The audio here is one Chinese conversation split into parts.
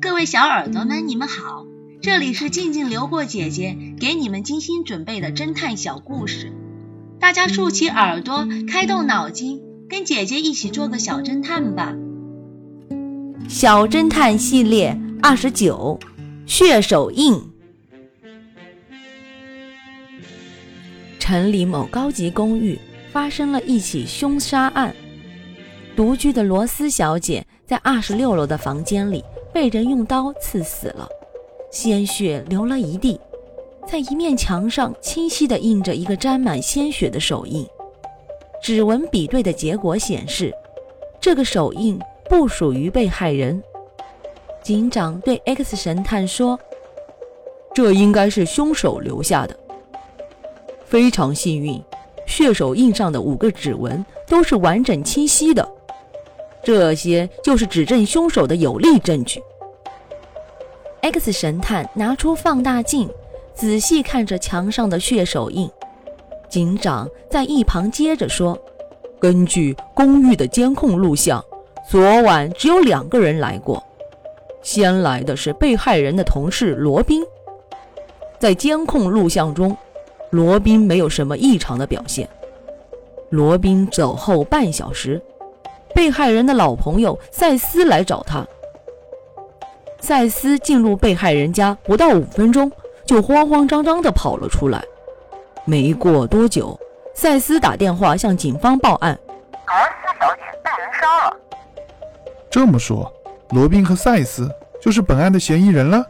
各位小耳朵们，你们好，这里是静静流过姐姐给你们精心准备的侦探小故事，大家竖起耳朵，开动脑筋，跟姐姐一起做个小侦探吧。小侦探系列二十九，血手印。城里某高级公寓发生了一起凶杀案，独居的罗斯小姐在二十六楼的房间里。被人用刀刺死了，鲜血流了一地，在一面墙上清晰地印着一个沾满鲜血的手印。指纹比对的结果显示，这个手印不属于被害人。警长对 X 神探说：“这应该是凶手留下的。非常幸运，血手印上的五个指纹都是完整清晰的。”这些就是指证凶手的有力证据。X 神探拿出放大镜，仔细看着墙上的血手印。警长在一旁接着说：“根据公寓的监控录像，昨晚只有两个人来过。先来的是被害人的同事罗宾。在监控录像中，罗宾没有什么异常的表现。罗宾走后半小时。”被害人的老朋友赛斯来找他。赛斯进入被害人家不到五分钟，就慌慌张张地跑了出来。没过多久，赛斯打电话向警方报案：罗斯小姐被人杀了。这么说，罗宾和赛斯就是本案的嫌疑人了。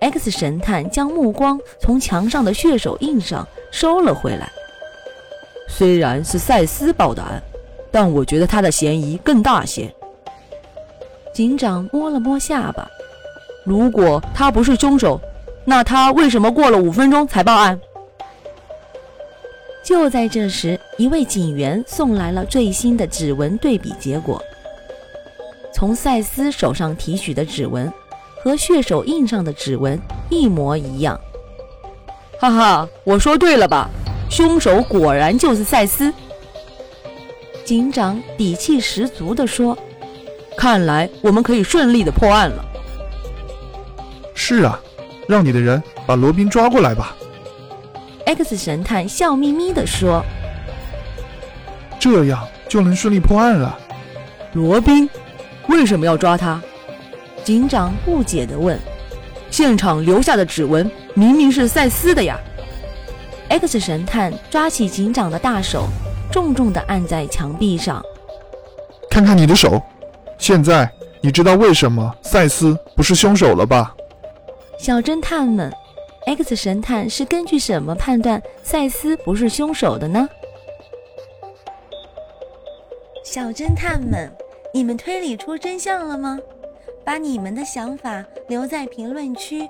X 神探将目光从墙上的血手印上收了回来。虽然是赛斯报的案。但我觉得他的嫌疑更大些。警长摸了摸下巴，如果他不是凶手，那他为什么过了五分钟才报案？就在这时，一位警员送来了最新的指纹对比结果。从赛斯手上提取的指纹和血手印上的指纹一模一样。哈哈，我说对了吧？凶手果然就是赛斯。警长底气十足地说：“看来我们可以顺利的破案了。”“是啊，让你的人把罗宾抓过来吧。”X 神探笑眯眯地说：“这样就能顺利破案了。”“罗宾，为什么要抓他？”警长不解地问。“现场留下的指纹明明是赛斯的呀。”X 神探抓起警长的大手。重重地按在墙壁上。看看你的手，现在你知道为什么赛斯不是凶手了吧？小侦探们，X 神探是根据什么判断赛斯不是凶手的呢？小侦探们，你们推理出真相了吗？把你们的想法留在评论区，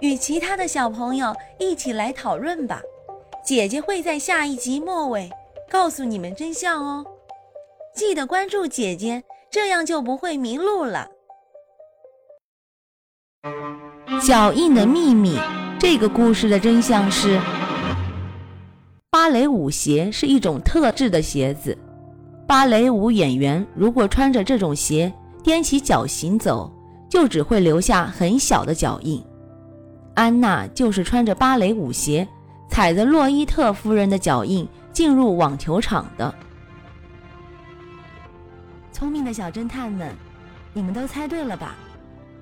与其他的小朋友一起来讨论吧。姐姐会在下一集末尾。告诉你们真相哦！记得关注姐姐，这样就不会迷路了。脚印的秘密，这个故事的真相是：芭蕾舞鞋是一种特制的鞋子。芭蕾舞演员如果穿着这种鞋踮起脚行走，就只会留下很小的脚印。安娜就是穿着芭蕾舞鞋，踩着洛伊特夫人的脚印。进入网球场的聪明的小侦探们，你们都猜对了吧？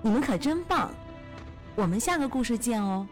你们可真棒！我们下个故事见哦。